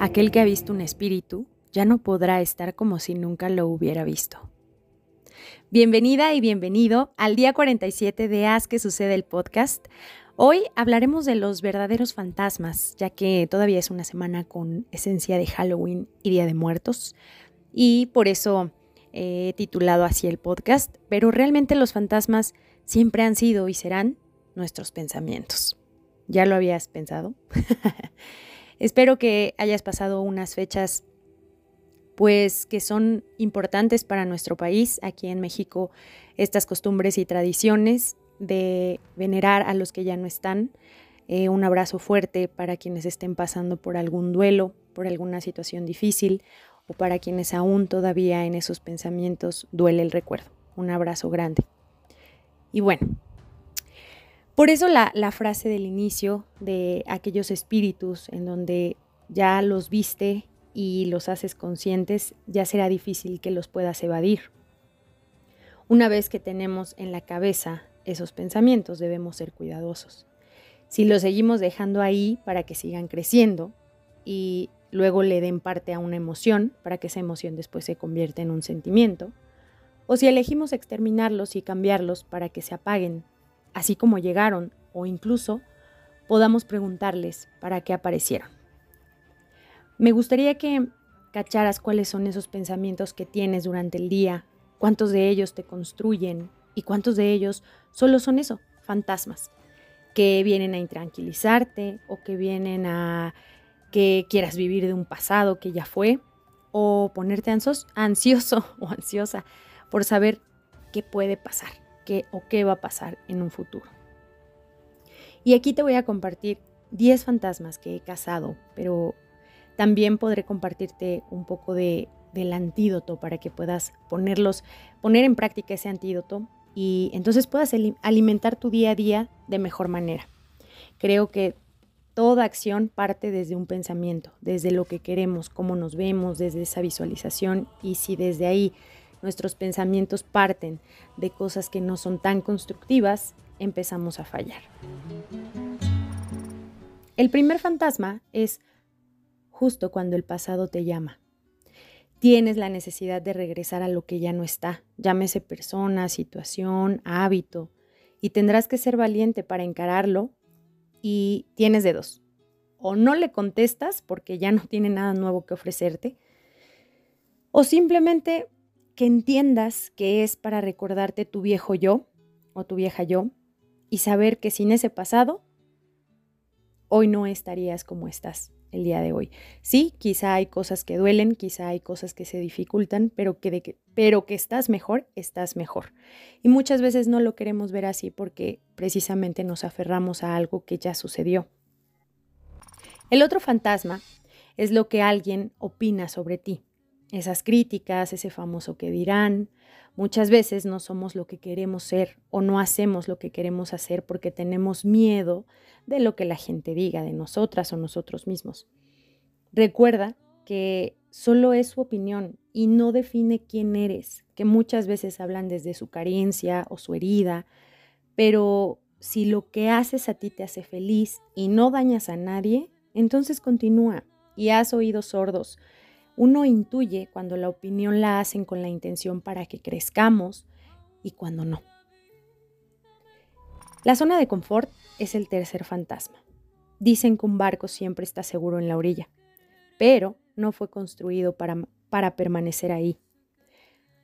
Aquel que ha visto un espíritu ya no podrá estar como si nunca lo hubiera visto. Bienvenida y bienvenido al día 47 de Haz que sucede el podcast. Hoy hablaremos de los verdaderos fantasmas, ya que todavía es una semana con esencia de Halloween y Día de Muertos, y por eso he titulado así el podcast, pero realmente los fantasmas siempre han sido y serán nuestros pensamientos. ¿Ya lo habías pensado? Espero que hayas pasado unas fechas pues que son importantes para nuestro país. Aquí en México estas costumbres y tradiciones de venerar a los que ya no están. Eh, un abrazo fuerte para quienes estén pasando por algún duelo, por alguna situación difícil o para quienes aún todavía en esos pensamientos duele el recuerdo. Un abrazo grande. Y bueno, por eso la, la frase del inicio de aquellos espíritus en donde ya los viste y los haces conscientes, ya será difícil que los puedas evadir. Una vez que tenemos en la cabeza esos pensamientos, debemos ser cuidadosos. Si los seguimos dejando ahí para que sigan creciendo y luego le den parte a una emoción, para que esa emoción después se convierta en un sentimiento, o si elegimos exterminarlos y cambiarlos para que se apaguen, así como llegaron, o incluso podamos preguntarles para qué aparecieron. Me gustaría que cacharas cuáles son esos pensamientos que tienes durante el día, cuántos de ellos te construyen y cuántos de ellos solo son eso, fantasmas, que vienen a intranquilizarte o que vienen a que quieras vivir de un pasado que ya fue o ponerte ansioso o ansiosa por saber qué puede pasar, o qué va a pasar en un futuro. Y aquí te voy a compartir 10 fantasmas que he cazado, pero también podré compartirte un poco de, del antídoto para que puedas ponerlos, poner en práctica ese antídoto y entonces puedas alimentar tu día a día de mejor manera. Creo que toda acción parte desde un pensamiento, desde lo que queremos, cómo nos vemos, desde esa visualización y si desde ahí nuestros pensamientos parten de cosas que no son tan constructivas, empezamos a fallar. El primer fantasma es justo cuando el pasado te llama. Tienes la necesidad de regresar a lo que ya no está, llámese persona, situación, hábito, y tendrás que ser valiente para encararlo y tienes de dos. O no le contestas porque ya no tiene nada nuevo que ofrecerte, o simplemente que entiendas que es para recordarte tu viejo yo o tu vieja yo y saber que sin ese pasado, hoy no estarías como estás el día de hoy. Sí, quizá hay cosas que duelen, quizá hay cosas que se dificultan, pero que, de pero que estás mejor, estás mejor. Y muchas veces no lo queremos ver así porque precisamente nos aferramos a algo que ya sucedió. El otro fantasma es lo que alguien opina sobre ti. Esas críticas, ese famoso que dirán. Muchas veces no somos lo que queremos ser o no hacemos lo que queremos hacer porque tenemos miedo de lo que la gente diga de nosotras o nosotros mismos. Recuerda que solo es su opinión y no define quién eres, que muchas veces hablan desde su carencia o su herida, pero si lo que haces a ti te hace feliz y no dañas a nadie, entonces continúa y haz oídos sordos. Uno intuye cuando la opinión la hacen con la intención para que crezcamos y cuando no. La zona de confort es el tercer fantasma. Dicen que un barco siempre está seguro en la orilla, pero no fue construido para, para permanecer ahí.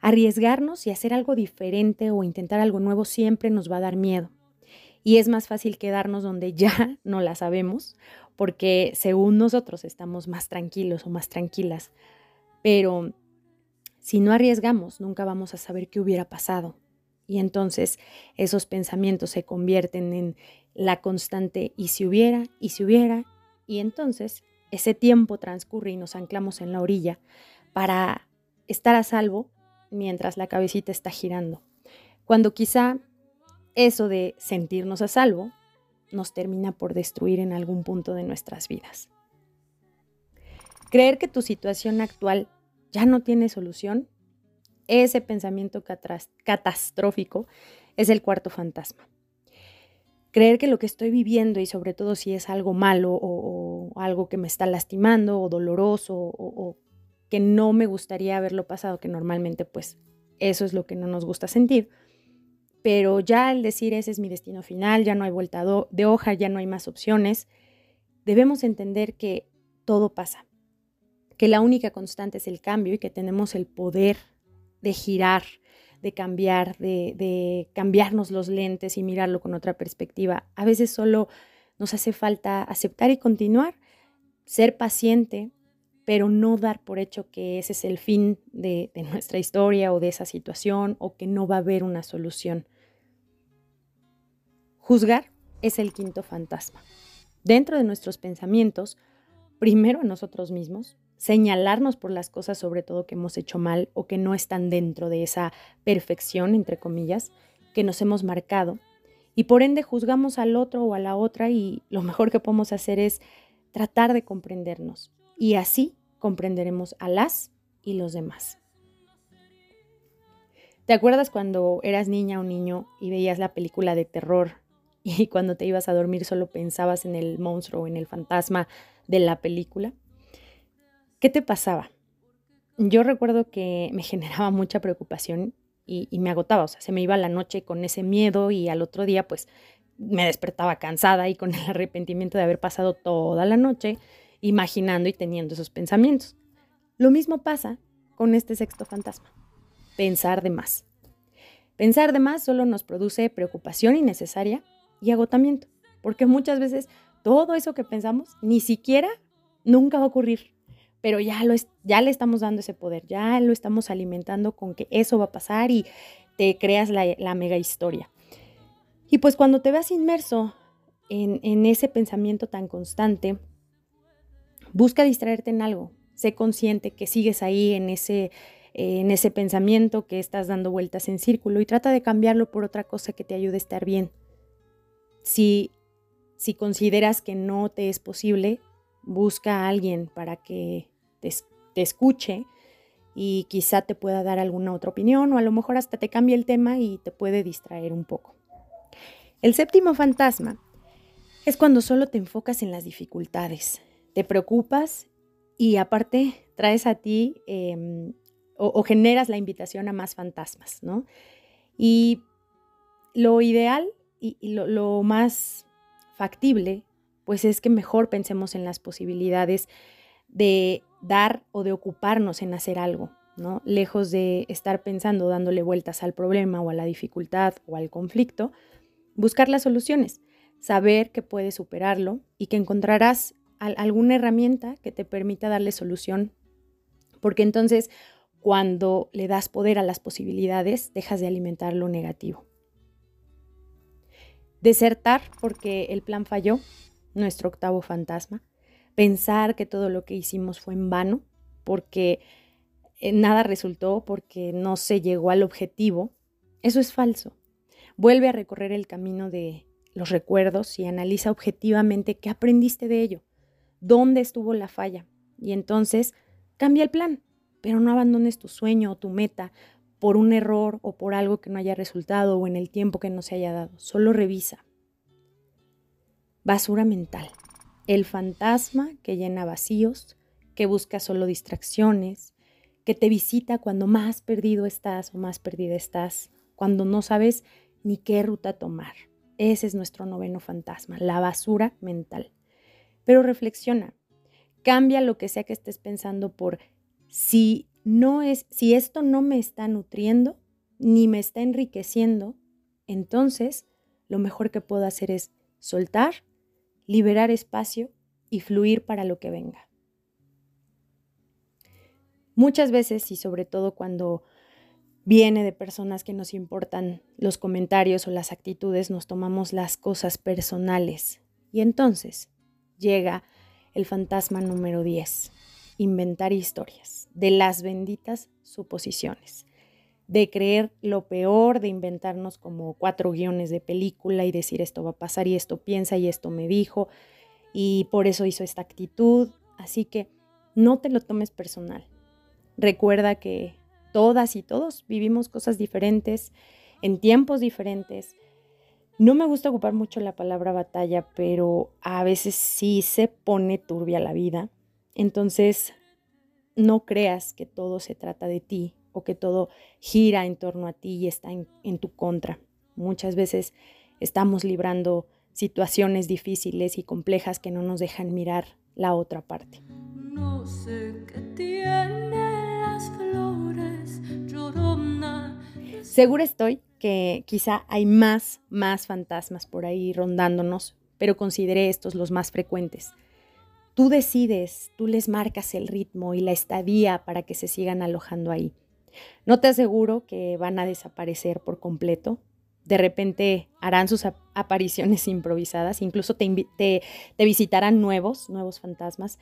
Arriesgarnos y hacer algo diferente o intentar algo nuevo siempre nos va a dar miedo. Y es más fácil quedarnos donde ya no la sabemos, porque según nosotros estamos más tranquilos o más tranquilas. Pero si no arriesgamos, nunca vamos a saber qué hubiera pasado. Y entonces esos pensamientos se convierten en la constante y si hubiera, y si hubiera, y entonces ese tiempo transcurre y nos anclamos en la orilla para estar a salvo mientras la cabecita está girando. Cuando quizá eso de sentirnos a salvo nos termina por destruir en algún punto de nuestras vidas. Creer que tu situación actual ya no tiene solución ese pensamiento catastrófico es el cuarto fantasma. Creer que lo que estoy viviendo y sobre todo si es algo malo o, algo que me está lastimando o doloroso o, o que no me gustaría haberlo pasado, que normalmente pues eso es lo que no nos gusta sentir. Pero ya al decir ese es mi destino final, ya no hay vuelta de hoja, ya no hay más opciones, debemos entender que todo pasa, que la única constante es el cambio y que tenemos el poder de girar, de cambiar, de, cambiarnos los lentes y mirarlo con otra perspectiva. A veces solo nos hace falta aceptar y continuar, ser paciente, pero no dar por hecho que ese es el fin de, de nuestra historia o de esa situación o que no va a haber una solución. Juzgar es el quinto fantasma. Dentro de nuestros pensamientos, primero a nosotros mismos, señalarnos por las cosas sobre todo que hemos hecho mal o que no están dentro de esa perfección, entre comillas, que nos hemos marcado. Y por ende juzgamos al otro o a la otra y lo mejor que podemos hacer es tratar de comprendernos. Y así comprenderemos a las y los demás. ¿Te acuerdas cuando eras niña o niño y veías la película de terror y cuando te ibas a dormir solo pensabas en el monstruo o en el fantasma de la película? ¿Qué te pasaba? Yo recuerdo que me generaba mucha preocupación y, me agotaba, o sea, se me iba la noche con ese miedo y al otro día pues me despertaba cansada y con el arrepentimiento de haber pasado toda la noche imaginando y teniendo esos pensamientos. Lo mismo pasa con este sexto fantasma, pensar de más. Pensar de más solo nos produce preocupación innecesaria y agotamiento, porque muchas veces todo eso que pensamos ni siquiera nunca va a ocurrir pero ya, lo ya le estamos dando ese poder, ya lo estamos alimentando con que eso va a pasar y te creas la, mega historia. Y pues cuando te veas inmerso en, ese pensamiento tan constante, busca distraerte en algo, sé consciente que sigues ahí en ese pensamiento, que estás dando vueltas en círculo y trata de cambiarlo por otra cosa que te ayude a estar bien. Si, si consideras que no te es posible, busca a alguien para que te, escuche y quizá te pueda dar alguna otra opinión o a lo mejor hasta te cambie el tema y te puede distraer un poco. El séptimo fantasma es cuando solo te enfocas en las dificultades, te preocupas y aparte traes a ti em, o, generas la invitación a más fantasmas, ¿no? Y lo ideal y, lo, más factible, pues es que mejor pensemos en las posibilidades de dar o de ocuparnos en hacer algo, ¿no? Lejos de estar pensando, dándole vueltas al problema o a la dificultad o al conflicto, buscar las soluciones, saber que puedes superarlo y que encontrarás alguna herramienta que te permita darle solución, porque entonces cuando le das poder a las posibilidades, dejas de alimentar lo negativo. Desertar porque el plan falló, nuestro octavo fantasma pensar que todo lo que hicimos fue en vano, porque eh, nada resultó, porque no se llegó al objetivo, eso es falso. Vuelve a recorrer el camino de los recuerdos y analiza objetivamente qué aprendiste de ello, dónde estuvo la falla. Y entonces cambia el plan, pero no abandones tu sueño o tu meta por un error o por algo que no haya resultado o en el tiempo que no se haya dado. Solo revisa. Basura mental el fantasma que llena vacíos, que busca solo distracciones, que te visita cuando más perdido estás o más perdida estás, cuando no sabes ni qué ruta tomar. Ese es nuestro noveno fantasma, la basura mental. Pero reflexiona, cambia lo que sea que estés pensando por si no es si esto no me está nutriendo ni me está enriqueciendo, entonces lo mejor que puedo hacer es soltar liberar espacio y fluir para lo que venga. Muchas veces y sobre todo cuando viene de personas que nos importan los comentarios o las actitudes, nos tomamos las cosas personales. Y entonces llega el fantasma número 10, inventar historias de las benditas suposiciones de creer lo peor, de inventarnos como cuatro guiones de película y decir esto va a pasar y esto piensa y esto me dijo y por eso hizo esta actitud. Así que no te lo tomes personal. Recuerda que todas y todos vivimos cosas diferentes, en tiempos diferentes, No me gusta ocupar mucho la palabra batalla, pero a veces sí se pone turbia la vida. Entonces, no creas que todo se trata de ti o que todo gira en torno a ti y está en, en tu contra. Muchas veces estamos librando situaciones difíciles y complejas que no nos dejan mirar la otra parte. No sé qué tiene las flores, Segura estoy que quizá hay más, más fantasmas por ahí rondándonos, pero consideré estos los más frecuentes. Tú decides, tú les marcas el ritmo y la estadía para que se sigan alojando ahí. No te aseguro que van a desaparecer por completo, de repente harán sus apariciones improvisadas, incluso te, te, visitarán nuevos, nuevos fantasmas,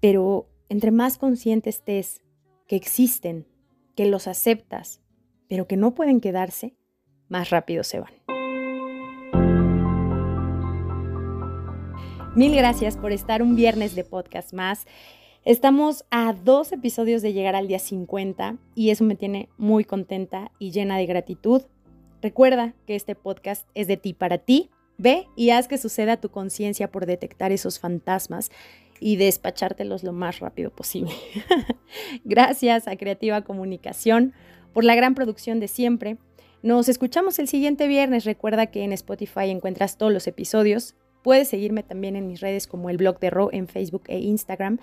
pero entre más consciente estés que existen, que los aceptas, pero que no pueden quedarse, más rápido se van. Mil gracias por estar un viernes de podcast más. Estamos a dos episodios de llegar al día 50 y eso me tiene muy contenta y llena de gratitud. Recuerda que este podcast es de ti para ti. Ve y haz que suceda tu conciencia por detectar esos fantasmas y despachártelos lo más rápido posible. Gracias a Creativa Comunicación por la gran producción de siempre. Nos escuchamos el siguiente viernes. Recuerda que en Spotify encuentras todos los episodios. Puedes seguirme también en mis redes como el blog de Ro en Facebook e Instagram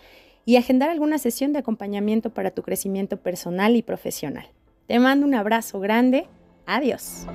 y agendar alguna sesión de acompañamiento para tu crecimiento personal y profesional. Te mando un abrazo grande Adiós.